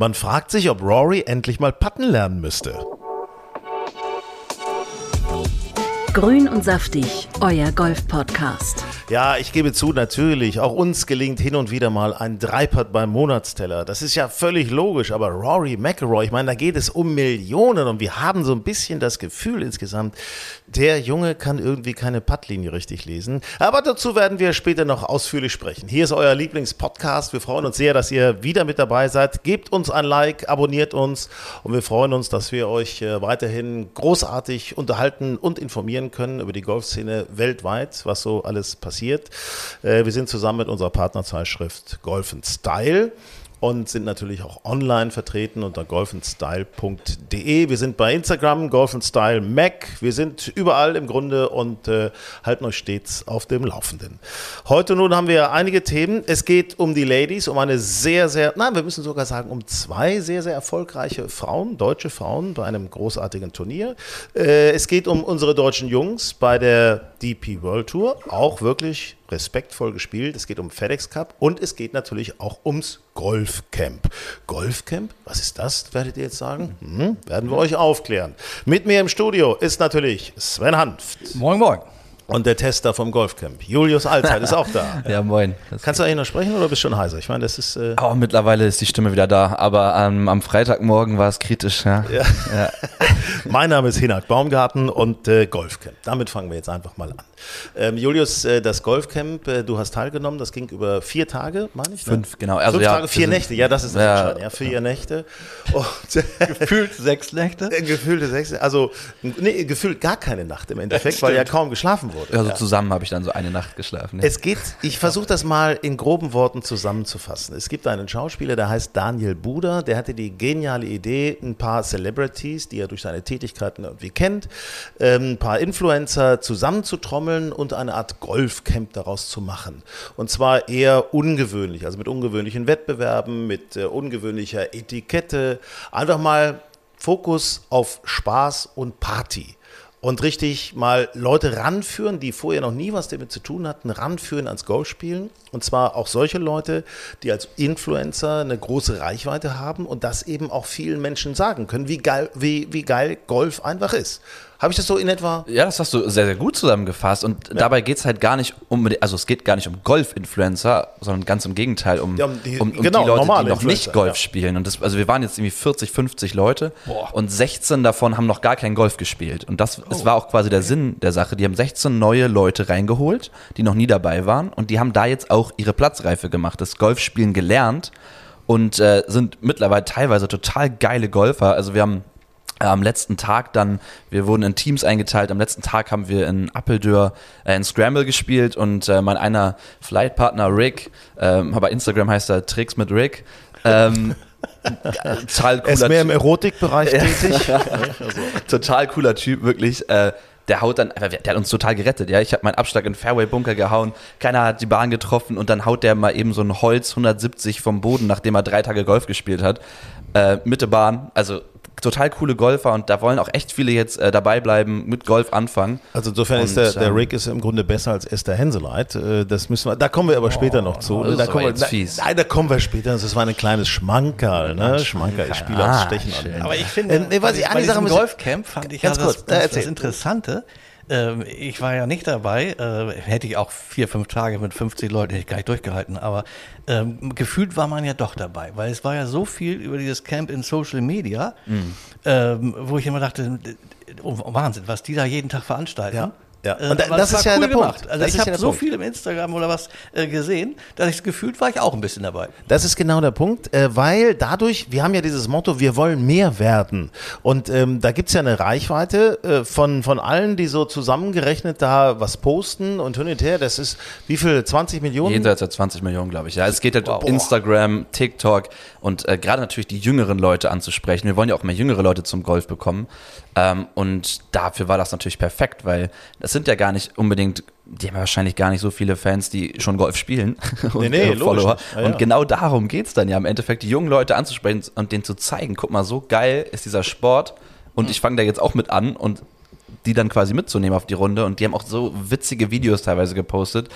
Man fragt sich, ob Rory endlich mal patten lernen müsste. Grün und saftig, euer Golf-Podcast. Ja, ich gebe zu, natürlich, auch uns gelingt hin und wieder mal ein Dreipad beim Monatsteller. Das ist ja völlig logisch, aber Rory McIlroy, ich meine, da geht es um Millionen und wir haben so ein bisschen das Gefühl insgesamt, der Junge kann irgendwie keine Puttlinie richtig lesen. Aber dazu werden wir später noch ausführlich sprechen. Hier ist euer Lieblingspodcast. Wir freuen uns sehr, dass ihr wieder mit dabei seid. Gebt uns ein Like, abonniert uns und wir freuen uns, dass wir euch äh, weiterhin großartig unterhalten und informieren können über die Golfszene weltweit, was so alles passiert. Äh, wir sind zusammen mit unserer Partnerzeitschrift Golf Style und sind natürlich auch online vertreten unter golfandstyle.de. Wir sind bei Instagram, Golf Style Mac. Wir sind überall im Grunde und äh, halten euch stets auf dem Laufenden. Heute nun haben wir einige Themen. Es geht um die Ladies, um eine sehr, sehr, nein, wir müssen sogar sagen, um zwei sehr, sehr erfolgreiche Frauen, deutsche Frauen bei einem großartigen Turnier. Äh, es geht um unsere deutschen Jungs bei der DP World Tour, auch wirklich respektvoll gespielt. Es geht um FedEx Cup und es geht natürlich auch ums Golfcamp. Golfcamp, was ist das, werdet ihr jetzt sagen? Hm, werden wir euch aufklären. Mit mir im Studio ist natürlich Sven Hanft. Moin, moin. Und der Tester vom Golfcamp, Julius Allzeit, ist auch da. ja, moin. Das Kannst du eigentlich noch sprechen oder bist du schon heiser? Ich meine, das ist. Äh oh, mittlerweile ist die Stimme wieder da, aber ähm, am Freitagmorgen war es kritisch. Ja. ja. ja. mein Name ist Hinak Baumgarten und äh, Golfcamp. Damit fangen wir jetzt einfach mal an. Ähm, Julius, äh, das Golfcamp, äh, du hast teilgenommen, das ging über vier Tage, meine ich? Ne? Fünf, genau. Also, Fünf ja, Tage, vier Nächte, ja, das ist das ja, ja, vier Nächte. Und, gefühlt sechs Nächte? Äh, gefühlte sechs, also nee, gefühlt gar keine Nacht im Endeffekt, weil ja kaum geschlafen wurde. Also zusammen habe ich dann so eine Nacht geschlafen. Ja. Es geht, ich versuche das mal in groben Worten zusammenzufassen. Es gibt einen Schauspieler, der heißt Daniel Buder, der hatte die geniale Idee, ein paar Celebrities, die er durch seine Tätigkeiten irgendwie kennt, ähm, ein paar Influencer zusammenzutrommeln und eine Art Golfcamp daraus zu machen. Und zwar eher ungewöhnlich, also mit ungewöhnlichen Wettbewerben, mit äh, ungewöhnlicher Etikette. Einfach mal Fokus auf Spaß und Party und richtig mal Leute ranführen, die vorher noch nie was damit zu tun hatten, ranführen ans Golfspielen. Und zwar auch solche Leute, die als Influencer eine große Reichweite haben und das eben auch vielen Menschen sagen können, wie geil, wie, wie geil Golf einfach ist. Habe ich das so in etwa? Ja, das hast du sehr, sehr gut zusammengefasst. Und ja. dabei geht es halt gar nicht um, also es geht gar nicht um Golf-Influencer, sondern ganz im Gegenteil, um, ja, um, die, um, um genau, die, Leute, die noch Influencer, nicht Golf ja. spielen. Und das, also wir waren jetzt irgendwie 40, 50 Leute Boah. und 16 davon haben noch gar kein Golf gespielt. Und das, oh. das war auch quasi der Sinn der Sache. Die haben 16 neue Leute reingeholt, die noch nie dabei waren. Und die haben da jetzt auch ihre Platzreife gemacht, das Golfspielen gelernt und äh, sind mittlerweile teilweise total geile Golfer. Also wir haben am letzten Tag dann, wir wurden in Teams eingeteilt, am letzten Tag haben wir in Appeldür äh, in Scramble gespielt und äh, mein einer Flightpartner Rick, ähm, bei Instagram heißt er Tricks mit Rick, ähm, total cooler Er ist mehr im Erotikbereich tätig. also. Total cooler Typ, wirklich. Äh, der haut dann, der hat uns total gerettet, ja. Ich habe meinen Abschlag in Fairway-Bunker gehauen, keiner hat die Bahn getroffen und dann haut der mal eben so ein Holz 170 vom Boden, nachdem er drei Tage Golf gespielt hat. Äh, Mitte Bahn, also total coole Golfer und da wollen auch echt viele jetzt äh, dabei bleiben, mit Golf anfangen. Also insofern und, ist der, der ähm, Rick ist im Grunde besser als Esther Henseleit. Äh, das müssen wir, da kommen wir aber später oh, noch zu. Oh, da, kommen wir, fies. Nein, da kommen wir später. Das war ein kleines Schmankerl, ne? Schmankerl ist Spieler ah, Stechen an. Aber ich finde, äh, nee, was ich, bei diesem Golfcamp fand ich ganz ja kurz, das, das, das Interessante, ähm, ich war ja nicht dabei, äh, hätte ich auch vier, fünf Tage mit 50 Leuten hätte ich gar nicht durchgehalten, aber ähm, gefühlt war man ja doch dabei, weil es war ja so viel über dieses Camp in Social Media, mhm. ähm, wo ich immer dachte, oh, Wahnsinn, was die da jeden Tag veranstalten. Ja. Ja. Äh, und das, das ist ja cool der gemacht. Punkt. Also das ich habe so Punkt. viel im Instagram oder was äh, gesehen, dass ich gefühlt war ich auch ein bisschen dabei. Das ist genau der Punkt, äh, weil dadurch, wir haben ja dieses Motto, wir wollen mehr werden. Und ähm, da gibt es ja eine Reichweite äh, von, von allen, die so zusammengerechnet da was posten und hin und her. Das ist wie viel? 20 Millionen? Jenseits der 20 Millionen, glaube ich. Ja, es geht halt wow. um Instagram, TikTok und äh, gerade natürlich die jüngeren Leute anzusprechen. Wir wollen ja auch mehr jüngere Leute zum Golf bekommen. Ähm, und dafür war das natürlich perfekt, weil das sind ja gar nicht unbedingt, die haben ja wahrscheinlich gar nicht so viele Fans, die schon Golf spielen und nee, nee, Follower. Ja, ja. Und genau darum geht es dann ja im Endeffekt, die jungen Leute anzusprechen und denen zu zeigen, guck mal, so geil ist dieser Sport und ich fange da jetzt auch mit an und die dann quasi mitzunehmen auf die Runde. Und die haben auch so witzige Videos teilweise gepostet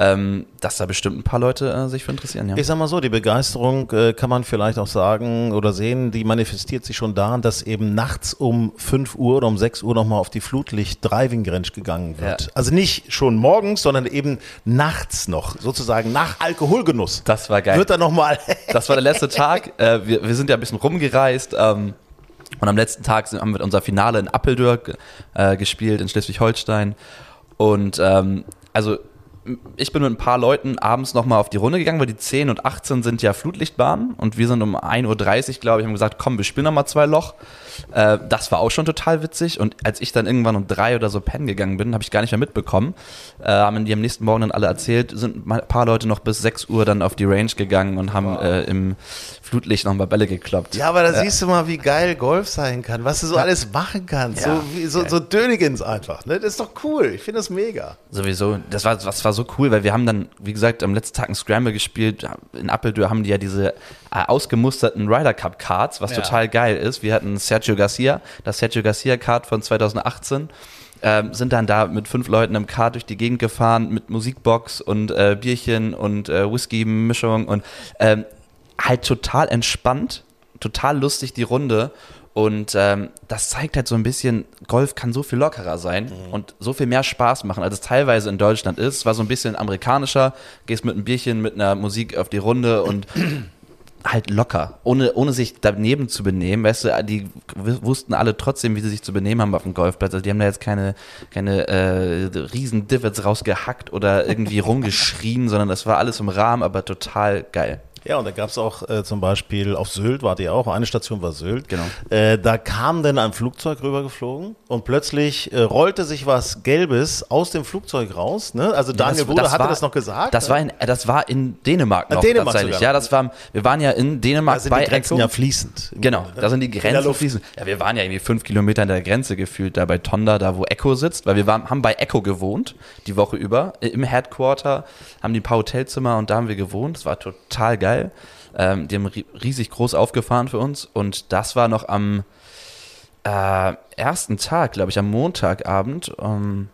ähm, dass da bestimmt ein paar Leute äh, sich für interessieren. Ja. Ich sag mal so, die Begeisterung äh, kann man vielleicht auch sagen oder sehen, die manifestiert sich schon daran, dass eben nachts um 5 Uhr oder um 6 Uhr nochmal auf die Flutlicht-Driving-Range gegangen wird. Ja. Also nicht schon morgens, sondern eben nachts noch, sozusagen nach Alkoholgenuss. Das war geil. Wird dann nochmal. das war der letzte Tag. Äh, wir, wir sind ja ein bisschen rumgereist. Ähm, und am letzten Tag haben wir unser Finale in Appeldörr äh, gespielt, in Schleswig-Holstein. Und ähm, also ich bin mit ein paar Leuten abends nochmal auf die Runde gegangen, weil die 10 und 18 sind ja Flutlichtbahnen und wir sind um 1.30 Uhr, glaube ich, haben gesagt, komm, wir spielen nochmal zwei Loch. Äh, das war auch schon total witzig und als ich dann irgendwann um drei oder so pennen gegangen bin, habe ich gar nicht mehr mitbekommen. Äh, haben die am nächsten Morgen dann alle erzählt, sind ein paar Leute noch bis 6 Uhr dann auf die Range gegangen und haben wow. äh, im Flutlicht nochmal Bälle gekloppt. Ja, aber da ja. siehst du mal, wie geil Golf sein kann, was du so ja. alles machen kannst. Ja. So, wie, so, so Dönigins einfach. Ne? Das ist doch cool. Ich finde das mega. Sowieso. Das war, das war so cool, weil wir haben dann, wie gesagt, am letzten Tag ein Scramble gespielt. In Appeldür haben die ja diese äh, ausgemusterten Ryder Cup Cards, was total geil ist. Wir hatten Sergio Garcia, das Sergio Garcia Card von 2018. Ähm, sind dann da mit fünf Leuten im Kart durch die Gegend gefahren mit Musikbox und äh, Bierchen und äh, Whisky-Mischung und ähm, halt total entspannt, total lustig die Runde. Und ähm, das zeigt halt so ein bisschen, Golf kann so viel lockerer sein mhm. und so viel mehr Spaß machen, als es teilweise in Deutschland ist. Es war so ein bisschen amerikanischer, gehst mit einem Bierchen, mit einer Musik auf die Runde und halt locker, ohne, ohne sich daneben zu benehmen. Weißt du, die wussten alle trotzdem, wie sie sich zu benehmen haben auf dem Golfplatz. Also die haben da jetzt keine, keine äh, riesen Divots rausgehackt oder irgendwie rumgeschrien, sondern das war alles im Rahmen, aber total geil. Ja, und da gab es auch äh, zum Beispiel auf Sylt, wart ihr auch, eine Station war Sylt. Genau. Äh, da kam dann ein Flugzeug rübergeflogen und plötzlich äh, rollte sich was Gelbes aus dem Flugzeug raus. Ne? Also Daniel ja, Bruder hatte war, das noch gesagt. Das, war in, das war in Dänemark noch Dänemark tatsächlich. Sogar. Ja, das war, wir waren ja in Dänemark da sind bei die Grenzen Echo. ja fließend. Genau, da sind die Grenzen fließend. Ja, wir waren ja irgendwie fünf Kilometer an der Grenze gefühlt, da bei Tonda, da wo Echo sitzt, weil wir waren, haben bei Echo gewohnt, die Woche über, im Headquarter, haben die ein paar Hotelzimmer und da haben wir gewohnt. Das war total geil. Ähm, die haben riesig groß aufgefahren für uns und das war noch am äh, ersten Tag, glaube ich, am Montagabend. Ähm,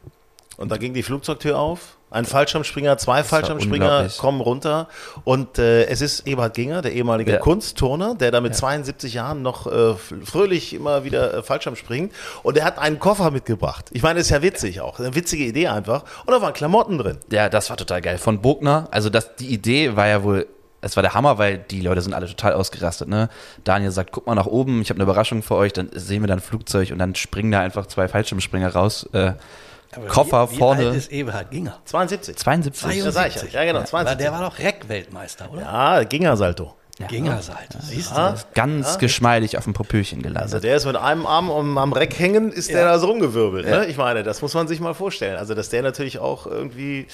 und da ging die Flugzeugtür auf. Ein Fallschirmspringer, zwei Fallschirmspringer kommen runter. Und äh, es ist Eberhard Ginger, der ehemalige ja. Kunstturner, der da mit ja. 72 Jahren noch äh, fröhlich immer wieder äh, Fallschirm springt. Und er hat einen Koffer mitgebracht. Ich meine, ist ja witzig auch. Eine witzige Idee einfach. Und da waren Klamotten drin. Ja, das war total geil. Von Bogner. Also das, die Idee war ja wohl es war der Hammer, weil die Leute sind alle total ausgerastet. Ne? Daniel sagt, guck mal nach oben, ich habe eine Überraschung für euch. Dann sehen wir dann ein Flugzeug und dann springen da einfach zwei Fallschirmspringer raus. Äh, Koffer wie, wie vorne. Wie alt ist Eberhard Ginger? 72. 72. 72. Ja, genau, 72. Der war doch Reck-Weltmeister, oder? Ja, Ginger-Salto. Ja. Gingerseite, siehst du? Ja. Ganz ja. geschmeidig auf dem Popöchen gelandet. Also der ist mit einem Arm um, am Reck hängen, ist ja. der da so rumgewirbelt. Ne? Ich meine, das muss man sich mal vorstellen. Also dass der natürlich auch irgendwie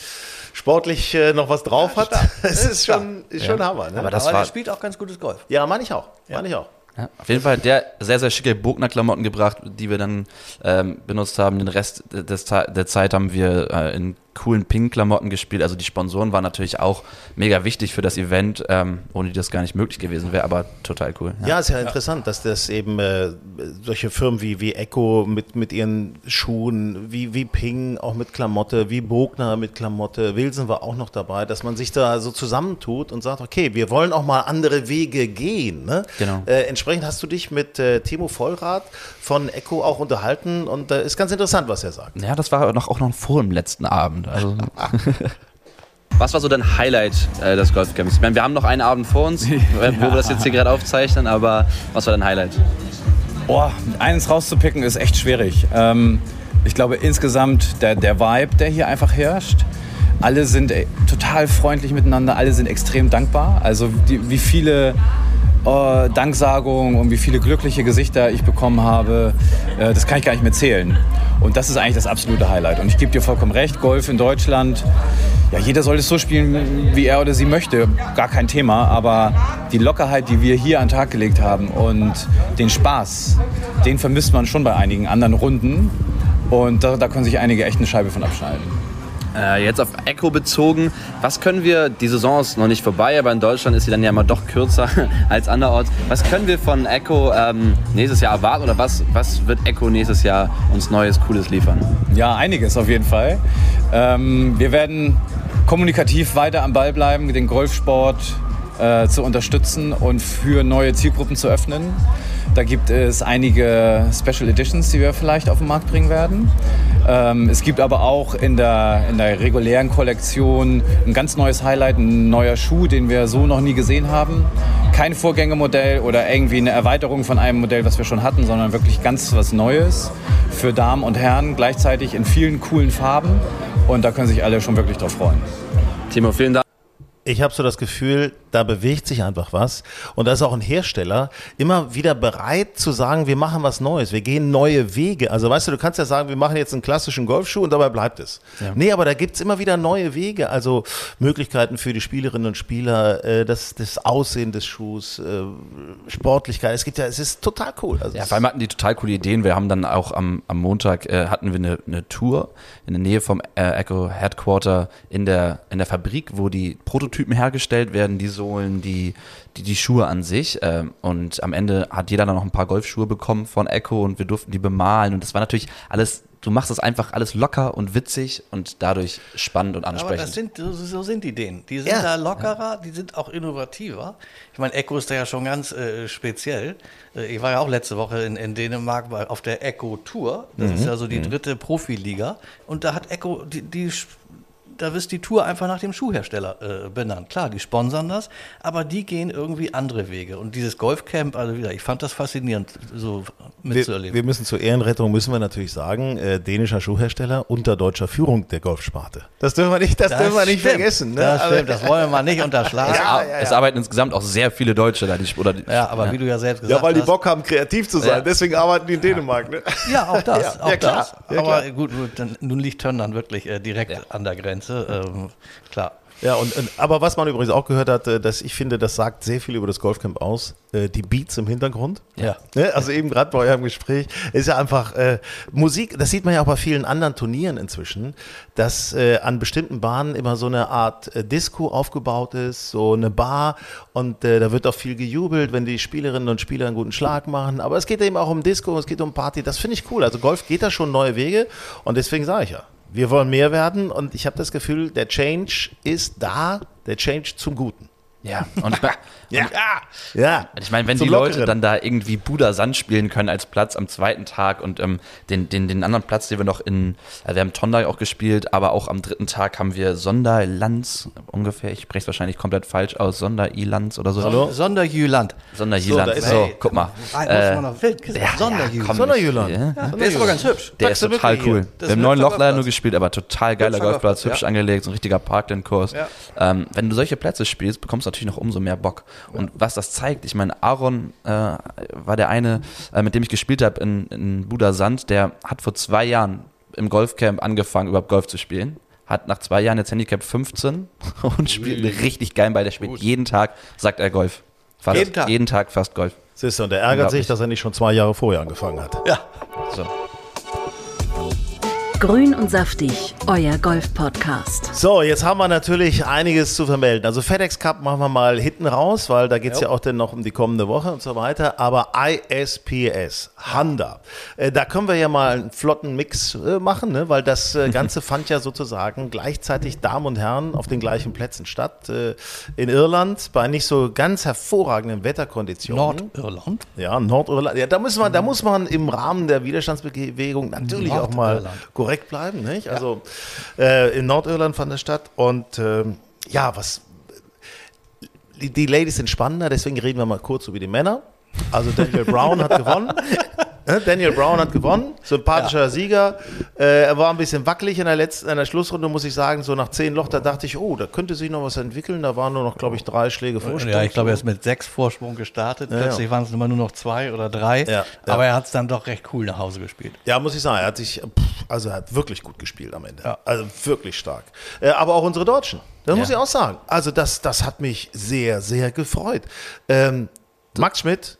sportlich äh, noch was drauf hat, das ist schon, ist schon Hammer. Ne? Aber, das Aber war, der spielt auch ganz gutes Golf. Ja, meine ich auch. Meine ich auch. Ja, auf jeden Fall der sehr, sehr schicke Bogner-Klamotten gebracht, die wir dann ähm, benutzt haben. Den Rest des, der Zeit haben wir äh, in coolen Pink-Klamotten gespielt. Also die Sponsoren waren natürlich auch mega wichtig für das Event, ähm, ohne die das gar nicht möglich gewesen wäre, aber total cool. Ja, ja ist ja, ja, interessant, dass das eben äh, solche Firmen wie, wie Echo mit, mit ihren Schuhen, wie, wie Ping auch mit Klamotte, wie Bogner mit Klamotte, Wilson war auch noch dabei, dass man sich da so zusammentut und sagt, okay, wir wollen auch mal andere Wege gehen. Ne? Genau. Äh, entsprechend hast du dich mit äh, Timo Vollrath von Echo auch unterhalten und äh, ist ganz interessant, was er sagt. Ja, das war noch, auch noch vor dem letzten Abend. Also Was war so dein Highlight äh, des Golfcamps? Ich meine, wir haben noch einen Abend vor uns, ja. wo wir das jetzt hier gerade aufzeichnen, aber was war dein Highlight? Boah, eines rauszupicken ist echt schwierig. Ähm, Ich glaube insgesamt der, der Vibe, der hier einfach herrscht. Alle sind äh, total freundlich miteinander, alle sind extrem dankbar. Also die, wie viele äh, Danksagungen und wie viele glückliche Gesichter ich bekommen habe, äh, das kann ich gar nicht mehr zählen. Und das ist eigentlich das absolute Highlight. Und ich gebe dir vollkommen recht, Golf in Deutschland, ja, jeder soll es so spielen, wie er oder sie möchte, gar kein Thema. Aber die Lockerheit, die wir hier an den Tag gelegt haben und den Spaß, den vermisst man schon bei einigen anderen Runden. Und da, da können sich einige echt eine Scheibe von abschneiden. Äh, jetzt auf Echo bezogen, was können wir, die Saison ist noch nicht vorbei, aber in Deutschland ist sie dann ja immer doch kürzer als anderorts. Was können wir von Echo ähm, nächstes Jahr erwarten oder was, was wird Echo nächstes Jahr uns Neues, Cooles liefern? Ja, einiges auf jeden Fall. Ähm, wir werden kommunikativ weiter am Ball bleiben, den Golfsport äh, zu unterstützen und für neue Zielgruppen zu öffnen. Da gibt es einige Special Editions, die wir vielleicht auf den Markt bringen werden. Ähm, es gibt aber auch in der, in der regulären Kollektion ein ganz neues Highlight, ein neuer Schuh, den wir so noch nie gesehen haben. Kein Vorgängermodell oder irgendwie eine Erweiterung von einem Modell, was wir schon hatten, sondern wirklich ganz was Neues für Damen und Herren, gleichzeitig in vielen coolen Farben. Und da können sich alle schon wirklich drauf freuen. Timo, vielen Dank. Ich habe so das Gefühl, da bewegt sich einfach was. Und da ist auch ein Hersteller immer wieder bereit zu sagen, wir machen was Neues, wir gehen neue Wege. Also weißt du, du kannst ja sagen, wir machen jetzt einen klassischen Golfschuh und dabei bleibt es. Ja. Nee, aber da gibt es immer wieder neue Wege, also Möglichkeiten für die Spielerinnen und Spieler, äh, das, das Aussehen des Schuhs, äh, Sportlichkeit. Es gibt ja, es ist total cool. Also ja, vor allem hatten die total coole Ideen. Wir haben dann auch am, am Montag äh, hatten wir eine, eine Tour in der Nähe vom äh, Echo Headquarter in der, in der Fabrik, wo die Prototypen hergestellt werden, die so Sohlen, die, die, die Schuhe an sich. Ähm, und am Ende hat jeder dann noch ein paar Golfschuhe bekommen von Echo und wir durften die bemalen. Und das war natürlich alles du machst das einfach alles locker und witzig und dadurch spannend und ansprechend. Aber das sind, so sind die denen. Die sind ja. da lockerer, die sind auch innovativer. Ich meine, Echo ist da ja schon ganz äh, speziell. Äh, ich war ja auch letzte Woche in, in Dänemark auf der Echo Tour. Das mhm. ist ja so die mhm. dritte Profiliga. Und da hat Echo, die, die da ist die Tour einfach nach dem Schuhhersteller äh, benannt. Klar, die sponsern das, aber die gehen irgendwie andere Wege. Und dieses Golfcamp, also wieder, ich fand das faszinierend, so mitzuerleben. Wir, wir müssen zur Ehrenrettung, müssen wir natürlich sagen, äh, dänischer Schuhhersteller unter deutscher Führung der Golfsparte. Das dürfen wir nicht, das, das dürfen wir nicht vergessen. Ne? Das stimmt, das wollen wir mal nicht unterschlagen. ja, ja, ja. Es arbeiten insgesamt auch sehr viele Deutsche da. Die, oder die, ja, aber wie du ja selbst gesagt hast. Ja, weil die Bock haben, kreativ zu sein. Deswegen arbeiten die in Dänemark. Ne? Ja, auch das. auch das. Aber gut, gut dann, nun liegt Tönn dann wirklich äh, direkt an der Grenze. Ähm, klar. Ja, und, aber was man übrigens auch gehört hat, äh, dass ich finde, das sagt sehr viel über das Golfcamp aus. Äh, die Beats im Hintergrund. Ja. Ne, also eben gerade bei eurem Gespräch ist ja einfach äh, Musik, das sieht man ja auch bei vielen anderen Turnieren inzwischen, dass äh, an bestimmten Bahnen immer so eine Art äh, Disco aufgebaut ist, so eine Bar und äh, da wird auch viel gejubelt, wenn die Spielerinnen und Spieler einen guten Schlag machen. Aber es geht eben auch um Disco, es geht um Party, das finde ich cool. Also Golf geht da schon neue Wege und deswegen sage ich ja, wir wollen mehr werden und ich habe das Gefühl, der Change ist da, der Change zum Guten. Ja, und ich, mein, ja. ja. ich meine, wenn die Leute Lockeren. dann da irgendwie Buda Sand spielen können als Platz am zweiten Tag und ähm, den, den, den anderen Platz, den wir noch in, äh, wir haben Tondai auch gespielt, aber auch am dritten Tag haben wir Sonderlands ungefähr, ich spreche es wahrscheinlich komplett falsch aus, Sonderilands oder so. Hallo? Sonderjüland. Sonderjüland, so, so hey, guck mal. Äh, ja, Sonderjüland. Sonderjüland. Ja. Der ist aber ganz hübsch. Der ist total cool. Wir haben neun Loch leider nur gespielt, aber total geiler Golfplatz, hübsch angelegt, so ein richtiger Parkland-Kurs. Ähm, wenn du solche Plätze spielst, bekommst du natürlich noch umso mehr Bock. Und was das zeigt, ich meine, Aaron äh, war der eine, äh, mit dem ich gespielt habe in, in Buda Sand, der hat vor zwei Jahren im Golfcamp angefangen, überhaupt Golf zu spielen. Hat nach zwei Jahren jetzt Handicap 15 und spielt einen richtig geilen Ball. Der spielt Gut. jeden Tag, sagt er Golf. Fast jeden Tag. Jeden Tag fast Golf. Siehst du, und er ärgert sich, dass er nicht schon zwei Jahre vorher angefangen hat. Ja. So. Grün und saftig, euer Golf-Podcast. So, jetzt haben wir natürlich einiges zu vermelden. Also FedEx Cup machen wir mal hinten raus, weil da geht es ja. ja. auch dann noch um die kommende Woche und so weiter. Aber ISPS, Honda, äh, da können wir ja mal einen flotten Mix äh, machen, ne? weil das äh, Ganze fand ja sozusagen gleichzeitig Damen und Herren auf den gleichen Plätzen statt. Äh, in Irland bei nicht so ganz hervorragenden Wetterkonditionen. Nordirland? Ja, Nordirland. Ja, da, müssen wir, da muss man im Rahmen der Widerstandsbewegung natürlich auch mal korrekt korrekt bleiben. Nicht? Also äh, in Nordirland fand das statt. Und äh, ja, was. Die, die Ladies sind spannender, deswegen reden wir mal kurz über die Männer. Also Daniel Brown hat gewonnen. Daniel Brown hat gewonnen, sympathischer ja. Sieger. Äh, er war ein bisschen wackelig in der letzten, in der Schlussrunde, muss ich sagen. So nach zehn Loch, da dachte ich, oh, da könnte sich noch was entwickeln. Da waren nur noch, glaube ich, drei Schläge Vorsprung. Ja, ich glaube, er ist mit sechs Vorsprung gestartet. Ja, Plötzlich ja. waren es immer nur noch zwei oder drei. Ja, Aber er hat es dann doch recht cool nach Hause gespielt. Ja, muss ich sagen. Er hat sich, also er hat wirklich gut gespielt am Ende. Also wirklich stark. Äh, aber auch unsere Deutschen. Das muss ich auch sagen. Also das, das hat mich sehr, sehr gefreut. Ähm, Max Schmidt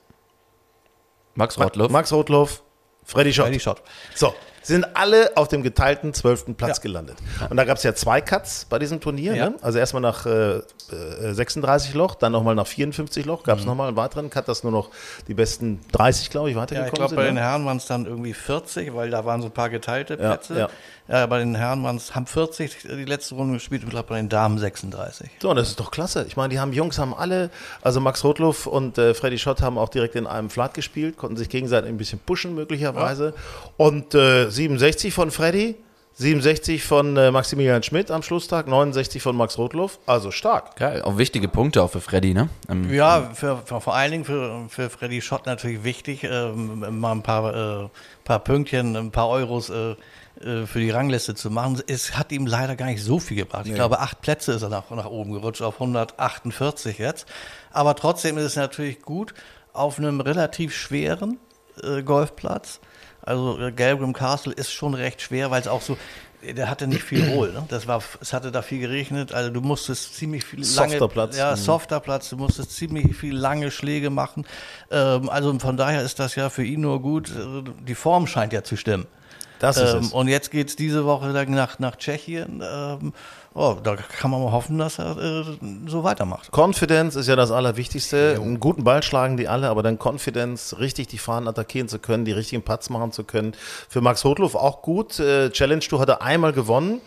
Max Rotloff. Max Rotloff, Freddy Schott. Freddy Schott. So, sind alle auf dem geteilten zwölften Platz ja. gelandet. Und da gab es ja zwei Cuts bei diesem Turnier. Ja. Ne? Also erstmal nach äh, 36 äh, Loch, dann nochmal nach 54 Loch, gab es mhm. nochmal einen weiteren Cut, dass nur noch die besten 30, glaube ich, weitergekommen ja, ich glaube, bei den ne? Herren waren es dann irgendwie 40, weil da waren so ein paar geteilte Plätze. Ja, bei den Herren waren es, haben 40 die letzte Runde gespielt und ich glaube bei den Damen 36. So, das ist doch klasse. Ich meine, die haben Jungs haben alle, also Max Rotluff und äh, Freddy Schott haben auch direkt in einem Flat gespielt, konnten sich gegenseitig ein bisschen pushen möglicherweise. Und äh, 67 von Freddy, 67 von äh, Maximilian Schmidt am Schlusstag, 69 von Max Rotluff. Also stark. Geil, auch wichtige Punkte auch für Freddy, ne? Ähm, ja, für, für, vor allen Dingen für, für Freddy Schott natürlich wichtig, ähm, mal ein paar, äh, paar Pünktchen, ein paar Euros äh, äh, für die Rangliste zu machen. Es hat ihm leider gar nicht so viel gebracht. Ich nee. glaube, acht Plätze ist er nach, nach oben gerutscht, auf 148 jetzt. Aber trotzdem ist es natürlich gut, auf einem relativ schweren äh, Golfplatz also äh, Galgram Castle ist schon recht schwer, weil es auch so, der hatte nicht viel Roll. Ne? Das war, es hatte da viel geregnet. Also du musstest ziemlich viel lange, softer Platz. Ja, mhm. softer Platz. Du musstest ziemlich viel lange Schläge machen. Ähm, also von daher ist das ja für ihn nur gut. Die Form scheint ja zu stimmen. Das ist ähm, es. Und jetzt geht es diese Woche nach, nach Tschechien. Ähm, oh, da kann man mal hoffen, dass er äh, so weitermacht. Confidence ist ja das Allerwichtigste. Jo. Einen guten Ball schlagen die alle, aber dann Confidence, richtig die Fahnen attackieren zu können, die richtigen Putts machen zu können. Für Max Hotloff auch gut. Äh, Challenge Tour hat er einmal gewonnen.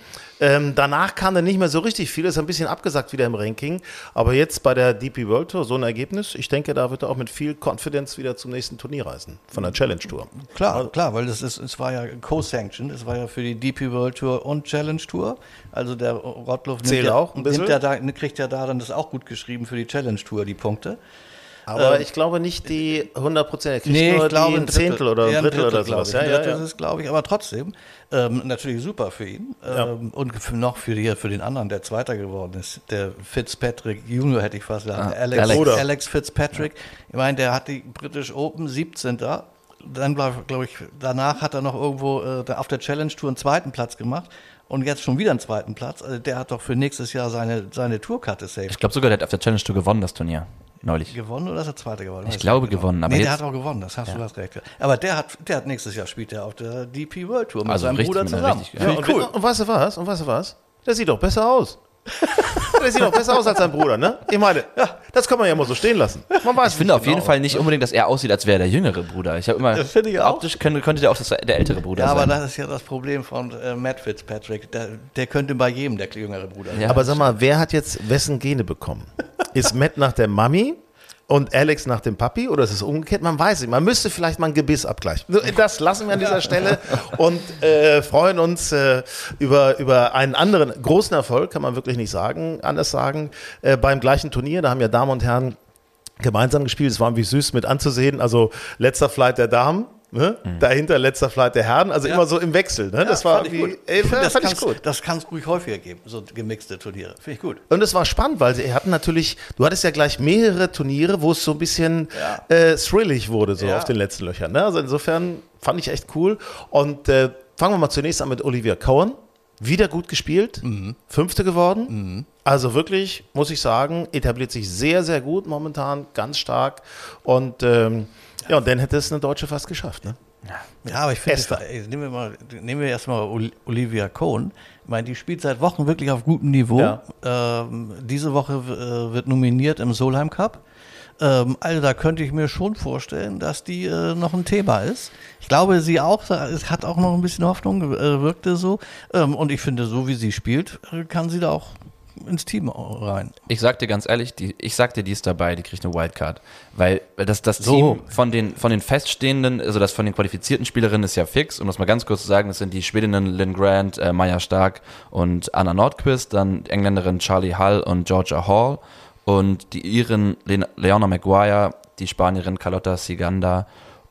Ähm, danach kam dann nicht mehr so richtig viel, ist ein bisschen abgesagt wieder im Ranking. Aber jetzt bei der DP World Tour so ein Ergebnis. Ich denke, da wird er auch mit viel Confidence wieder zum nächsten Turnier reisen, von der Challenge Tour. Klar, also, klar, weil das ist, es war ja co-sanctioned, es war ja für die DP World Tour und Challenge Tour. Also der Rottluff nimmt ja, auch ein bisschen. Ja da, kriegt ja da dann das auch gut geschrieben für die Challenge Tour, die Punkte. Aber ähm, ich glaube nicht die 100 Prozent. Er kriegt nee, nur ich glaube, ein Zehntel oder ein Drittel, Drittel oder sowas. Ja, ja, das ist, glaube ich, aber trotzdem ähm, natürlich super für ihn. Ja. Ähm, und für, noch für, die, für den anderen, der Zweiter geworden ist, der Fitzpatrick Junior, hätte ich fast gesagt. Ah, Alex, Alex. Alex Fitzpatrick. Ja. Ich meine, der hat die British Open 17. Dann, glaube ich, danach hat er noch irgendwo äh, auf der Challenge Tour einen zweiten Platz gemacht und jetzt schon wieder einen zweiten Platz. Also der hat doch für nächstes Jahr seine, seine Tourkarte safe. Ich glaube sogar, der hat auf der Challenge Tour gewonnen, das Turnier neulich. Gewonnen oder ist er Zweiter geworden? Ich glaube gewonnen. Aber nee, der hat auch gewonnen, das hast ja. du was recht. Aber der hat, der hat nächstes Jahr spielt er auf der DP World Tour mit also seinem Bruder zusammen. Richtig, ja. und, cool. und weißt du was? Und weißt du was? Der sieht doch besser aus. Der sieht doch besser aus als sein Bruder, ne? Ich meine, ja, das kann man ja mal so stehen lassen. Man weiß ich finde auf genau. jeden Fall nicht unbedingt, dass er aussieht, als wäre der jüngere Bruder. Ich habe immer, das ich auch. optisch könnte, könnte der auch das, der ältere Bruder ja, sein. Ja, aber das ist ja das Problem von äh, Matt Fitzpatrick. Der, der, könnte bei jedem der jüngere Bruder sein. Ja, aber sag mal, wer hat jetzt wessen Gene bekommen? Ist Matt nach der Mami und Alex nach dem Papi oder ist es umgekehrt? Man weiß nicht. Man müsste vielleicht mal ein Gebiss abgleichen. Das lassen wir an dieser Stelle und äh, freuen uns äh, über, über einen anderen großen Erfolg, kann man wirklich nicht sagen, anders sagen, äh, beim gleichen Turnier. Da haben ja Damen und Herren gemeinsam gespielt. Es war irgendwie süß mit anzusehen. Also letzter Flight der Damen Ne? Mhm. Dahinter letzter Flight der Herren, also ja. immer so im Wechsel. Ne? Ja, das war wie, ey, das fand ich gut. Das kann es ruhig häufiger geben, so gemixte Turniere. Finde ich gut. Und es war spannend, weil sie hatten natürlich, du hattest ja gleich mehrere Turniere, wo es so ein bisschen ja. äh, thrillig wurde, so auf den letzten Löchern. Ne? Also insofern fand ich echt cool. Und äh, fangen wir mal zunächst an mit Olivia Cohen. Wieder gut gespielt, mhm. Fünfte geworden. Mhm. Also wirklich, muss ich sagen, etabliert sich sehr, sehr gut momentan, ganz stark. Und ähm, ja, und dann hätte es eine Deutsche fast geschafft, ne? Ja, aber ich finde, nehmen wir mal, nehmen wir erstmal Olivia Cohn. Ich meine, die spielt seit Wochen wirklich auf gutem Niveau. Ja. Ähm, diese Woche äh, wird nominiert im Solheim Cup. Ähm, also da könnte ich mir schon vorstellen, dass die äh, noch ein Thema ist. Ich glaube, sie auch, es hat auch noch ein bisschen Hoffnung, äh, wirkte so. Ähm, und ich finde, so wie sie spielt, äh, kann sie da auch ins Team rein. Ich sag dir ganz ehrlich, die, ich sag dir, die ist dabei, die kriegt eine Wildcard. Weil das, das so. Team von den, von den feststehenden, also das von den qualifizierten Spielerinnen ist ja fix. Um das mal ganz kurz zu sagen, das sind die Schwedinnen Lynn Grant, äh, Maya Stark und Anna Nordquist, dann Engländerin Charlie Hull und Georgia Hall und die Iren Leona Maguire, die Spanierin Carlotta Siganda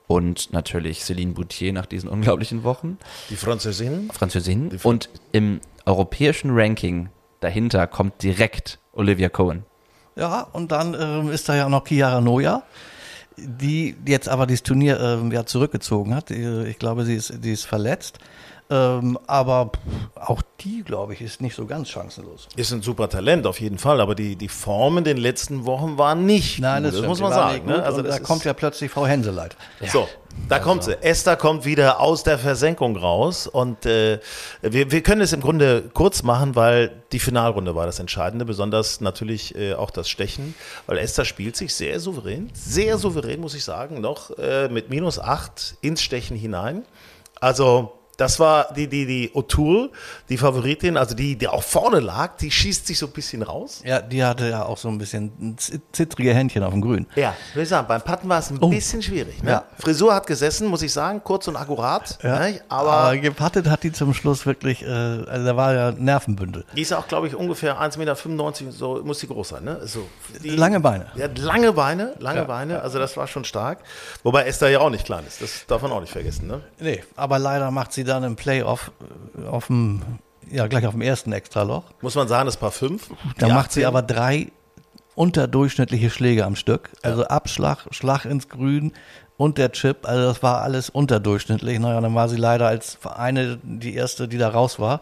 und natürlich Céline Boutier nach diesen unglaublichen Wochen. Die Französin. Französin. Die Fr und im europäischen Ranking dahinter kommt direkt Olivia Cohen. Ja, und dann ähm, ist da ja noch Chiara Noja, die jetzt aber dieses Turnier ähm, ja zurückgezogen hat. Ich glaube, sie ist, die ist verletzt. Ähm, aber auch die, glaube ich, ist nicht so ganz chancenlos. Ist ein super Talent auf jeden Fall, aber die, die Form in den letzten Wochen war nicht Nein, das, das muss man sagen. Ne? Also da kommt ja plötzlich Frau Henseleit. Ja. So, da also. kommt sie. Esther kommt wieder aus der Versenkung raus und äh, wir, wir können es im Grunde kurz machen, weil die Finalrunde war das Entscheidende, besonders natürlich äh, auch das Stechen, weil Esther spielt sich sehr souverän, sehr souverän, muss ich sagen, noch äh, mit minus acht ins Stechen hinein. Also das war die, die, die O'Toole, die Favoritin, also die, die auch vorne lag, die schießt sich so ein bisschen raus. Ja, die hatte ja auch so ein bisschen zittrige Händchen auf dem Grün. Ja, würde ich sagen, beim Patten war es ein oh. bisschen schwierig. Ne? Ja. Frisur hat gesessen, muss ich sagen, kurz und akkurat. Ja. Ne? Aber, aber, gepattet hat die zum Schluss wirklich, äh, also da war ja Nervenbündel. Die ist auch, glaube ich, ungefähr 1,95 Meter, so muss die groß sein. Ne? So, die, lange Beine. Ja, lange Beine, lange ja. Beine, also das war schon stark. Wobei Esther ja auch nicht klein ist, das darf man auch nicht vergessen. Ne? Nee, aber leider macht sie dann im Playoff äh, auf dem, ja, gleich auf dem ersten Extraloch. Muss man sagen, das Paar fünf. Da macht sie aber drei unterdurchschnittliche Schläge am Stück. Also ja. Abschlag, Schlag ins Grün und der Chip. Also das war alles unterdurchschnittlich. Naja, dann war sie leider als eine die erste, die da raus war.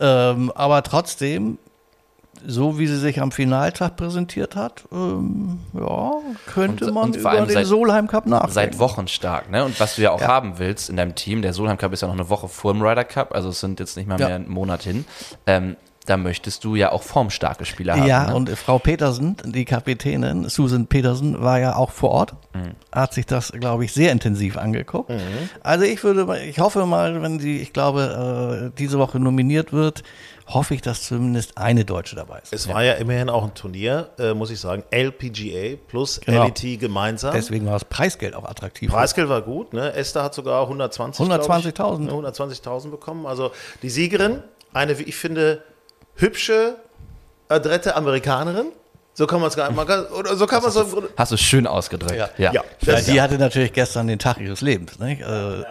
Ähm, aber trotzdem so wie sie sich am Finaltag präsentiert hat, ähm, ja, könnte und, man und über den seit, Solheim Cup nachdenken. Seit Wochen stark, ne? Und was du ja auch ja. haben willst in deinem Team, der Solheim Cup ist ja noch eine Woche vor dem Ryder Cup, also es sind jetzt nicht mal ja. mehr einen Monat hin. Ähm, da möchtest du ja auch formstarke Spieler haben. Ja, ne? und Frau Petersen, die Kapitänin, Susan Petersen, war ja auch vor Ort, mhm. hat sich das, glaube ich, sehr intensiv angeguckt. Mhm. Also ich würde, ich hoffe mal, wenn sie, ich glaube, äh, diese Woche nominiert wird, hoffe ich, dass zumindest eine Deutsche dabei ist. Es war ja immerhin auch ein Turnier, äh, muss ich sagen, LPGA plus genau. LET gemeinsam. Deswegen war das Preisgeld auch attraktiv. Preisgeld war gut. Ne? Esther hat sogar 120.000 120.000 120.000 bekommen. Also die Siegerin, eine, wie ich finde, hübsche, adrette Amerikanerin. So kann man es gar nicht. Man oder so kann man so Hast du schön ausgedrückt. Ja. ja. ja. ja die hatte natürlich gestern den Tag ihres Lebens. Nicht? Äh,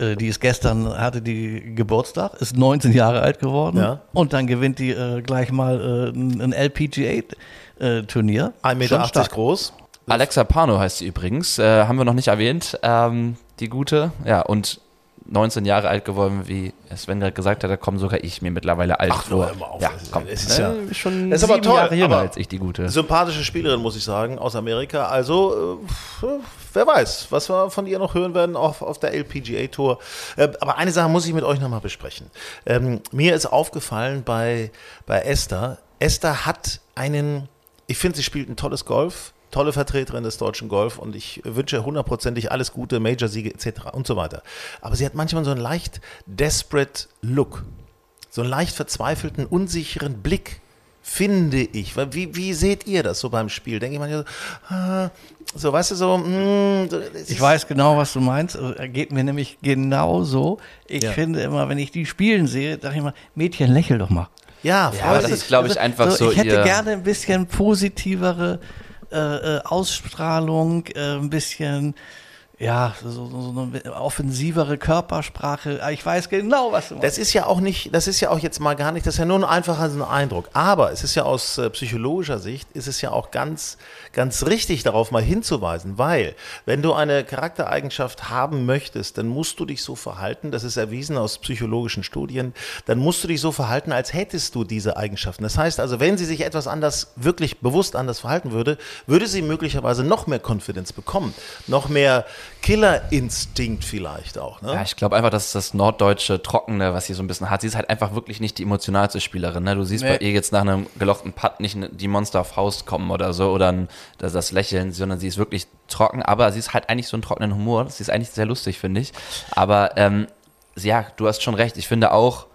äh, die ist gestern, hatte die Geburtstag, ist 19 Jahre alt geworden ja. und dann gewinnt die äh, gleich mal äh, ein LPGA-Turnier. Äh, 1,80 Meter groß. Alexa Pano heißt sie übrigens, äh, haben wir noch nicht erwähnt, ähm, die gute. Ja, und 19 Jahre alt geworden, wie Sven gerade gesagt hat, da komme sogar ich mir mittlerweile alt Ach, vor. Immer auf. Ja, komm. Es ist ja äh, schon ist aber toll, Jahre jünger als ich, die gute. Sympathische Spielerin, muss ich sagen, aus Amerika. Also, äh, wer weiß, was wir von ihr noch hören werden auf, auf der LPGA Tour. Äh, aber eine Sache muss ich mit euch nochmal besprechen. Ähm, mir ist aufgefallen bei, bei Esther, Esther hat einen, ich finde, sie spielt ein tolles Golf tolle Vertreterin des deutschen Golf und ich wünsche hundertprozentig alles Gute, Major-Siege etc. und so weiter. Aber sie hat manchmal so einen leicht desperate Look, so einen leicht verzweifelten, unsicheren Blick, finde ich. Wie, wie seht ihr das so beim Spiel? Denke ich mal, so, ah, so weißt du, so. Mm, ich weiß genau, was du meinst. Geht mir nämlich genauso. Ich ja. finde immer, wenn ich die spielen sehe, sage ich immer, Mädchen, lächel doch mal. Ja, ja aber das ist, glaube ich, einfach so. so ich hätte gerne ein bisschen positivere äh, äh, Ausstrahlung, äh, ein bisschen ja, so, so, eine offensivere Körpersprache. Ich weiß genau, was du meinst. Das ist ja auch nicht, das ist ja auch jetzt mal gar nicht, das ist ja nur ein einfacher Eindruck. Aber es ist ja aus äh, psychologischer Sicht, ist es ja auch ganz, ganz richtig, darauf mal hinzuweisen, weil wenn du eine Charaktereigenschaft haben möchtest, dann musst du dich so verhalten, das ist erwiesen aus psychologischen Studien, dann musst du dich so verhalten, als hättest du diese Eigenschaften. Das heißt also, wenn sie sich etwas anders, wirklich bewusst anders verhalten würde, würde sie möglicherweise noch mehr Confidence bekommen, noch mehr Killerinstinkt vielleicht auch. Ne? Ja, ich glaube einfach, dass das norddeutsche Trockene, was sie so ein bisschen hat. Sie ist halt einfach wirklich nicht die emotionalste Spielerin. Ne? Du siehst nee. bei ihr jetzt nach einem gelochten Putt nicht die Monster auf Faust kommen oder so oder ein, das, das Lächeln, sondern sie ist wirklich trocken. Aber sie ist halt eigentlich so einen trockenen Humor. Sie ist eigentlich sehr lustig, finde ich. Aber ähm, ja, du hast schon recht. Ich finde auch,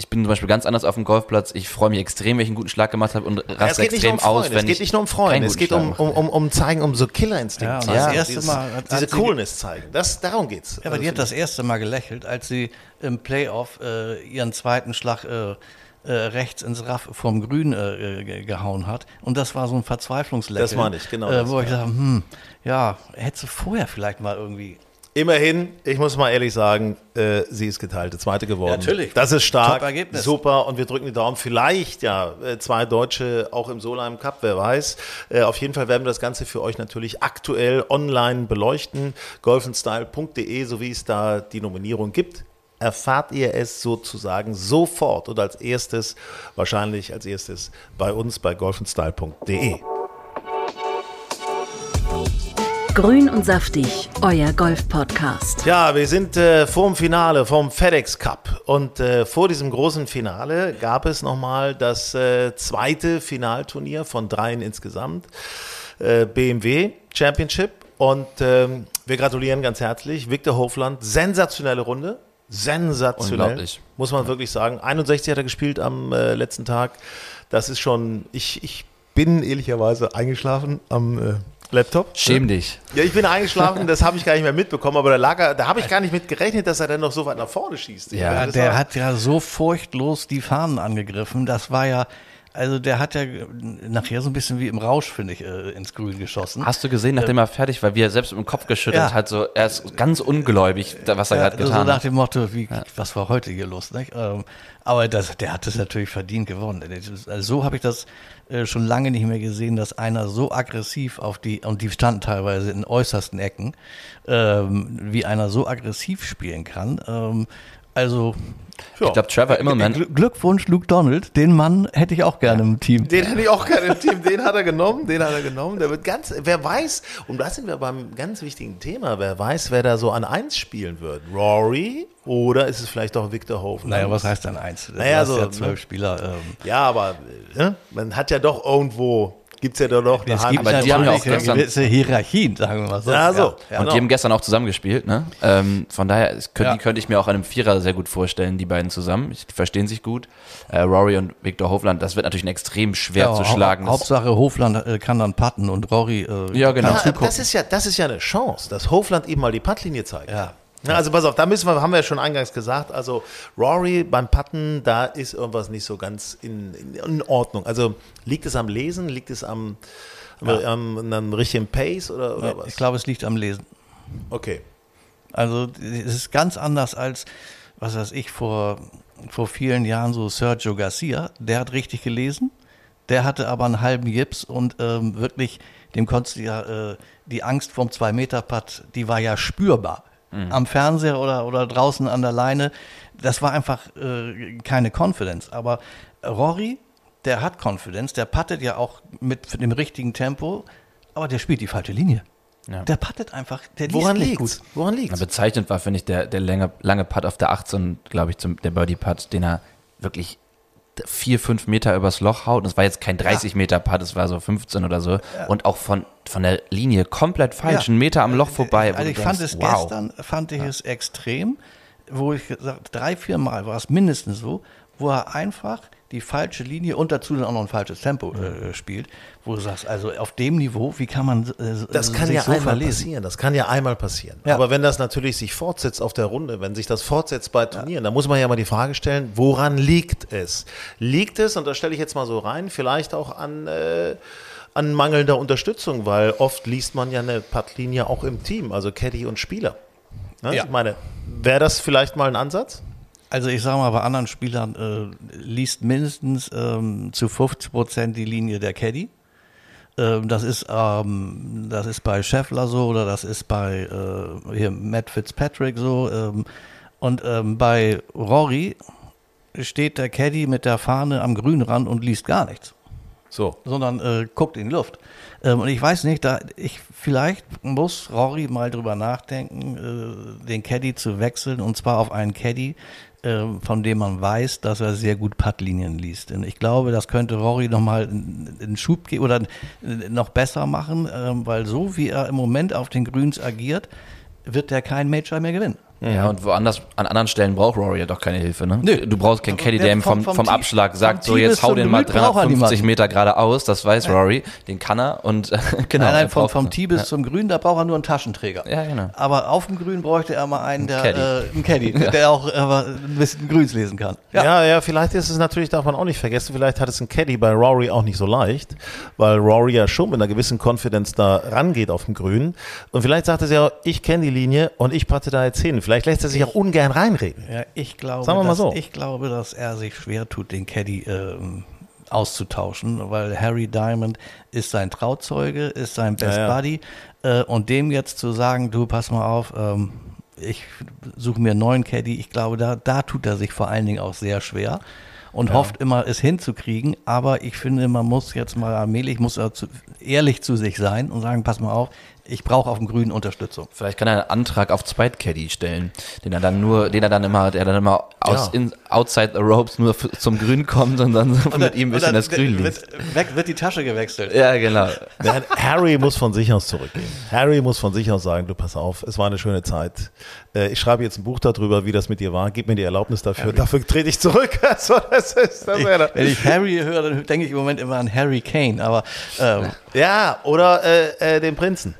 ich bin zum Beispiel ganz anders auf dem Golfplatz. Ich freue mich extrem, wenn ich einen guten Schlag gemacht habe und raste ja, extrem um aus, wenn Es geht nicht nur um Freunde, es geht um, um, um, um zeigen, um so Killerinstinkt ja, ja, das erste Mal hat, diese Coolness zeigen. Das, darum geht's. Ja, aber also die hat das erste Mal gelächelt, als sie im Playoff äh, ihren zweiten Schlag äh, äh, rechts ins Raff vom Grün äh, gehauen hat. Und das war so ein Verzweiflungslächeln. Das meine ich, genau. Äh, wo das, ich ja. dachte, hm, ja, hätte sie vorher vielleicht mal irgendwie Immerhin, ich muss mal ehrlich sagen, äh, sie ist geteilte Zweite geworden. natürlich. Das ist stark. Super. Und wir drücken die Daumen. Vielleicht ja äh, zwei Deutsche auch im Solheim Cup, wer weiß. Äh, auf jeden Fall werden wir das Ganze für euch natürlich aktuell online beleuchten. golfenstyle.de, so wie es da die Nominierung gibt erfahrt ihr es sozusagen sofort und als erstes, wahrscheinlich als erstes bei uns bei golfenstyle.de. Grün und saftig, euer Golf-Podcast. Ja, wir sind äh, vor dem Finale vom FedEx Cup und äh, vor diesem großen Finale gab es nochmal das äh, zweite Finalturnier von dreien insgesamt, äh, BMW Championship und ähm, wir gratulieren ganz herzlich. Victor Hofland, sensationelle Runde, sensationell, muss man wirklich sagen. 61 hat er gespielt am äh, letzten Tag. Das ist schon, ich, ich bin ehrlicherweise eingeschlafen am äh, Laptop. Schäm dich. Ja, ich bin eingeschlafen, das habe ich gar nicht mehr mitbekommen, aber da lag er, da habe ich gar nicht mit gerechnet, dass er dann noch so weit nach vorne schießt. Ja, der hat ja so furchtlos die Fahnen angegriffen. Das war ja, also der hat ja nachher so ein bisschen wie im Rausch, finde ich, äh, ins Grün geschossen. Hast du gesehen, nachdem er fertig war, wie er selbst mit dem Kopf geschüttelt ja. hat, so er ist ganz ungläubig, was er ja, gerade getan hat. So nach dem Motto, wie, ja. was war heute hier los? Nicht? Ähm, aber das, der hat es natürlich verdient gewonnen. Also so habe ich das äh, schon lange nicht mehr gesehen, dass einer so aggressiv auf die, und die standen teilweise in äußersten Ecken, ähm, wie einer so aggressiv spielen kann. Also ja. Ich glaube, Trevor Immelman. Glückwunsch, Luke Donald. Den Mann hätte ich auch gerne im Team. Den hätte ich auch gerne im Team. Den hat er genommen. Den hat er genommen. Der wird ganz, wer weiß, und da sind wir beim ganz wichtigen Thema, wer weiß, wer da so an eins spielen wird. Rory oder ist es vielleicht doch Victor Hofen? Naja, was heißt an eins? Naja, so. Ja zwölf ne? Spieler. Ähm. Ja, aber ne? man hat ja doch irgendwo gibt es ja doch noch eine es gibt Aber die haben ja auch gestern, gewisse Hierarchien, sagen wir mal so. Ja, so. Ja, und genau. die haben gestern auch zusammengespielt. Ne? Ähm, von daher könnte, ja. könnte ich mir auch einem Vierer sehr gut vorstellen, die beiden zusammen. Die verstehen sich gut. Äh, Rory und Victor Hofland, das wird natürlich ein extrem schwer ja, zu schlagen. Hauptsache Hofland äh, kann dann putten und Rory äh, ja, genau. das, ist ja, das ist ja eine Chance, dass Hofland eben mal die Puttlinie zeigt. Ja. Ja, also pass auf, da müssen wir, haben wir ja schon eingangs gesagt, also Rory beim Putten, da ist irgendwas nicht so ganz in, in, in Ordnung. Also liegt es am Lesen, liegt es am, ja. am, am richtigen Pace oder, oder was? Ich glaube, es liegt am Lesen. Okay. Also es ist ganz anders als, was weiß ich, vor, vor vielen Jahren so Sergio Garcia, der hat richtig gelesen, der hatte aber einen halben Gips und ähm, wirklich, dem konntest du ja, äh, die Angst vom 2-Meter-Putt, die war ja spürbar mhm. am Fernseher oder, oder draußen an der Leine. Das war einfach äh, keine Confidence. Aber Rory, der hat Confidence, der puttet ja auch mit dem richtigen Tempo, aber der spielt die falsche Linie. Ja. Der puttet einfach, der Woran liegt gut. Woran liegt Bezeichnet war, finde ich, der, der lange, lange Putt auf der 18, glaube ich, zum, der Birdie-Putt, den er wirklich vier, fünf Meter übers Loch haut. Und es war jetzt kein 30 ja. Meter Putt, es war so 15 oder so. Ja. Und auch von, von der Linie komplett falsch, ja. einen Meter am Loch vorbei. Also ich denkst, fand es wow. gestern, fand ich es extrem, wo ich gesagt, drei, vier Mal war es mindestens so, wo er einfach die falsche Linie und dazu dann auch noch ein falsches Tempo äh, spielt, wo du sagst, also auf dem Niveau, wie kann man äh, Das kann ja so einmal verlesen? passieren, das kann ja einmal passieren. Ja. Aber wenn das natürlich sich fortsetzt auf der Runde, wenn sich das fortsetzt bei Turnieren, ja. dann muss man ja mal die Frage stellen, woran liegt es? Liegt es, und das stelle ich jetzt mal so rein, vielleicht auch an äh, an mangelnder Unterstützung, weil oft liest man ja eine Puttlinie auch im Team, also Caddy und Spieler. Ne? Ja. Ich meine, wäre das vielleicht mal ein Ansatz? Also ich sage mal, bei anderen Spielern äh, liest mindestens ähm, zu 50 Prozent die Linie der Caddy. Ähm, das, ist, ähm, das ist bei Scheffler so oder das ist bei äh, hier Matt Fitzpatrick so. Ähm, und ähm, bei Rory steht der Caddy mit der Fahne am Grünrand und liest gar nichts. So. Sondern äh, guckt in die Luft. Ähm, und ich weiß nicht, da ich vielleicht muss Rory mal drüber nachdenken, äh, den Caddy zu wechseln und zwar auf einen Caddy, ähm, von dem man weiß, dass er sehr gut Puttlinien liest. Und ich glaube, das könnte Rory nochmal einen Schub geben oder noch besser machen, ähm, weil so wie er im Moment auf den Grüns agiert, wird er kein Major mehr gewinnen. Ja, und woanders, an anderen Stellen braucht Rory ja doch keine Hilfe, ne? Nö. Du brauchst keinen Caddy, der ihm vom, vom, vom Abschlag sagt, so jetzt hau den mal 350 Meter geradeaus, das weiß Rory, den kann er und genau. Nein, nein, vom, vom Tee bis ja. zum Grün, da braucht er nur einen Taschenträger. Ja, genau. Aber auf dem Grün bräuchte er mal einen, der, Caddy. Äh, einen Caddy, der auch äh, ein bisschen Grüns lesen kann. Ja. ja, ja, vielleicht ist es natürlich, darf man auch nicht vergessen, vielleicht hat es ein Caddy bei Rory auch nicht so leicht, weil Rory ja schon mit einer gewissen Confidence da rangeht auf dem Grün und vielleicht sagt er sich auch, ich kenne die Linie und ich patte da jetzt hin. Vielleicht lässt er sich auch ungern reinreden. Ja, ich glaube, Sagen wir mal so. ich glaube, dass er sich schwer tut, den Caddy äh, auszutauschen, weil Harry Diamond ist sein Trauzeuge, ist sein Best ja, ja. Buddy äh, und dem jetzt zu sagen, du pass mal auf, ähm, ich suche mir einen neuen Caddy, ich glaube, da, da tut er sich vor allen Dingen auch sehr schwer und ja. hofft immer, es hinzukriegen. Aber ich finde, man muss jetzt mal allmählich, muss er zu, ehrlich zu sich sein und sagen, pass mal auf, ich brauche auf dem Grünen Unterstützung. Vielleicht kann er einen Antrag auf Zweitcaddy stellen, den er dann nur, den er dann immer, der dann immer aus, ja. in, outside the ropes nur zum Grün kommt und dann und mit ihm ein bisschen das Grün liest. Wird, wird, die Tasche gewechselt. Ja, genau. Harry muss von sich aus zurückgehen. Harry muss von sich aus sagen, du pass auf, es war eine schöne Zeit. Äh, ich schreibe jetzt ein Buch darüber, wie das mit dir war. Gib mir die Erlaubnis dafür. Harry. Dafür trete ich zurück. Also, das ist, das ich, wenn ich Harry höre, dann denke ich im Moment immer an Harry Kane. Aber ähm, ja, oder äh, äh, den Prinzen.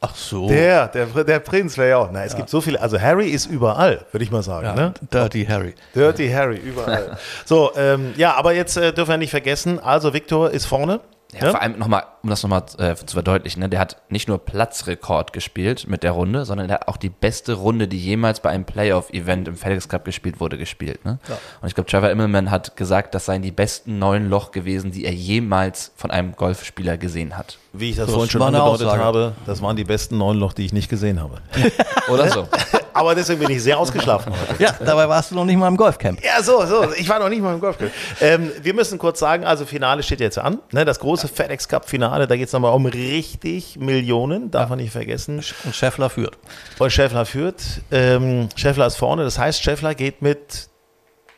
Ach so. Der, der, der Prinz wäre ja auch. Na, es ja. gibt so viele. Also Harry ist überall, würde ich mal sagen. Ja, ne? Dirty Harry. Dirty Harry, überall. so, ähm, ja, aber jetzt äh, dürfen wir nicht vergessen, also Victor ist vorne. Ja, ja, vor allem nochmal, um das nochmal äh, zu verdeutlichen, ne, der hat nicht nur Platzrekord gespielt mit der Runde, sondern der hat auch die beste Runde, die jemals bei einem Playoff-Event im FedEx Cup gespielt wurde, gespielt. Ne? Ja. Und ich glaube, Trevor Immelman hat gesagt, das seien die besten neun Loch gewesen, die er jemals von einem Golfspieler gesehen hat. Wie ich das so, vorhin schon angedeutet habe, das waren die besten neun Loch, die ich nicht gesehen habe. Oder so. Aber deswegen bin ich sehr ausgeschlafen heute. Ja, dabei warst du noch nicht mal im Golfcamp. Ja, so, so. Ich war noch nicht mal im Golfcamp. Ähm, wir müssen kurz sagen, also Finale steht jetzt an. Ne, das große FedEx Cup Finale, da geht es nochmal um richtig Millionen, darf ja. man nicht vergessen. Und Scheffler führt. Und Scheffler führt. Ähm, Scheffler ist vorne, das heißt, Scheffler geht mit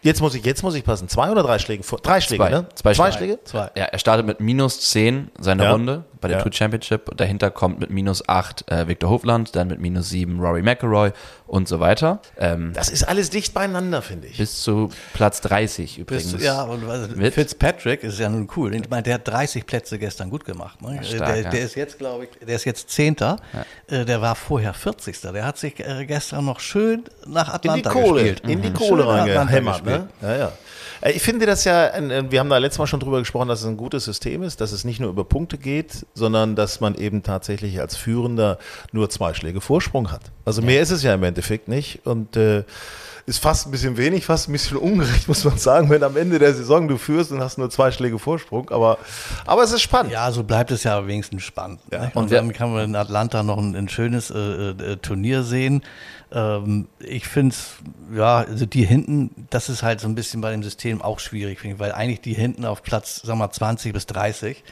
Jetzt muss ich, jetzt muss ich passen. Zwei oder drei Schläge? Drei Schläge, Zwei. ne? Zwei, Zwei Schläge? Zwei. Ja, er startet mit minus zehn seine ja. Runde bei der ja. Tour Championship. Und dahinter kommt mit minus 8 äh, Victor Hofland, dann mit minus 7 Rory McElroy und so weiter. Ähm, das ist alles dicht beieinander, finde ich. Bis zu Platz 30 übrigens. Bis, ja, und also, Fitzpatrick ist ja nun cool. Ich meine, der hat 30 Plätze gestern gut gemacht. Ne? Stark, der, ja. der, ist jetzt, glaube ich, der ist jetzt Zehnter. Ja. Äh, der war vorher 40. Der hat sich äh, gestern noch schön nach Atlanta in die Kohle, gespielt. In die mhm. Kohle reingehämmert. Ne? Ja, ja. Äh, ich finde das ja, wir haben da letztes Mal schon drüber gesprochen, dass es ein gutes System ist, dass es nicht nur über Punkte geht, sondern dass man eben tatsächlich als Führender nur zwei Schläge Vorsprung hat. Also mehr ist es ja im Endeffekt nicht. Und äh, ist fast ein bisschen wenig, fast ein bisschen ungerecht, muss man sagen, wenn am Ende der Saison du führst und hast nur zwei Schläge Vorsprung. Aber, aber es ist spannend. Ja, so bleibt es ja wenigstens spannend. Ja. Ne? Und, dann kann man in Atlanta noch ein, ein schönes äh, äh, Turnier sehen. Ähm, ich finde es, ja, also die hinten, das ist halt so ein bisschen bei dem System auch schwierig, ich, weil eigentlich die hinten auf Platz, sagen wir mal, 20 bis 30,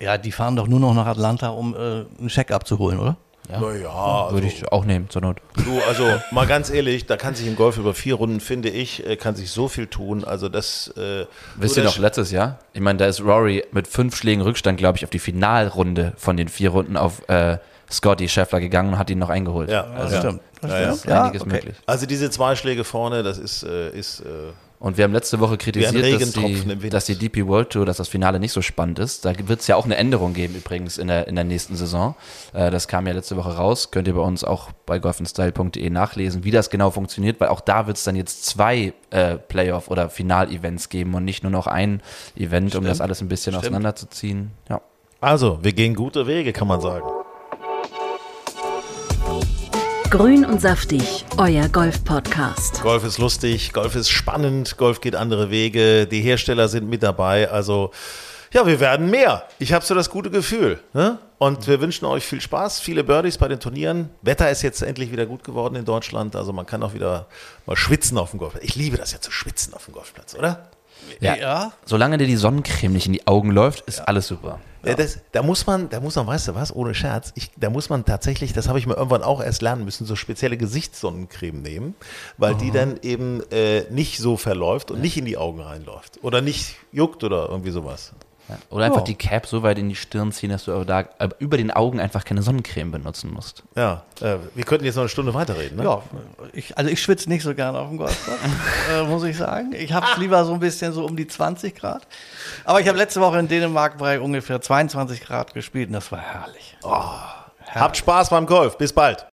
ja, die fahren doch nur noch nach Atlanta, um äh, einen Check abzuholen, oder? Ja, naja, würde also, ich auch nehmen zur Not. Du, also mal ganz ehrlich, da kann sich im Golf über vier Runden, finde ich, äh, kann sich so viel tun. Also das. Äh, Wisst ihr noch letztes Jahr? Ich meine, da ist Rory mit fünf Schlägen Rückstand, glaube ich, auf die Finalrunde von den vier Runden auf äh, Scotty Scheffler gegangen und hat ihn noch eingeholt. Ja, also ja. stimmt. Ja, ja. Ist einiges okay. möglich. Also diese zwei Schläge vorne, das ist, äh, ist äh, und wir haben letzte Woche kritisiert, dass die, dass die, DP World Tour, dass das Finale nicht so spannend ist. Da wird es ja auch eine Änderung geben übrigens in der, in der nächsten Saison. Äh, das kam ja letzte Woche raus. Könnt ihr bei uns auch bei golfenstyle.de nachlesen, wie das genau funktioniert, weil auch da wird es dann jetzt zwei äh, Playoff- oder Final-Events geben und nicht nur noch ein Event, Stimmt. um das alles ein bisschen Stimmt. auseinanderzuziehen. Ja. Also, wir gehen gute Wege, kann man sagen. Grün und saftig, euer Golf-Podcast. Golf ist lustig, Golf ist spannend, Golf geht andere Wege, die Hersteller sind mit dabei. Also, ja, wir werden mehr. Ich habe so das gute Gefühl. Ne? Und wir wünschen euch viel Spaß, viele Birdies bei den Turnieren. Wetter ist jetzt endlich wieder gut geworden in Deutschland. Also man kann auch wieder mal schwitzen auf dem Golfplatz. Ich liebe das ja zu schwitzen auf dem Golfplatz, oder? Ja. ja. Solange dir die Sonnencreme nicht in die Augen läuft, ist ja. alles super. Ja. Das, da muss man, da muss man, weißt du was, ohne Scherz, ich, da muss man tatsächlich, das habe ich mir irgendwann auch erst lernen müssen, so spezielle Gesichtssonnencreme nehmen, weil oh. die dann eben äh, nicht so verläuft und nicht in die Augen reinläuft oder nicht juckt oder irgendwie sowas. Oder einfach oh. die Cap so weit in die Stirn ziehen, dass du da äh, über den Augen einfach keine Sonnencreme benutzen musst. Ja, äh, wir könnten jetzt noch eine Stunde weiterreden. Ne? Ja, ich, also ich schwitze nicht so gerne auf dem Golfplatz, äh, muss ich sagen. Ich habe es lieber so ein bisschen so um die 20 Grad. Aber ich habe letzte Woche in Dänemark bei ungefähr 22 Grad gespielt und das war herrlich. Oh, herrlich. Habt Spaß beim Golf. Bis bald.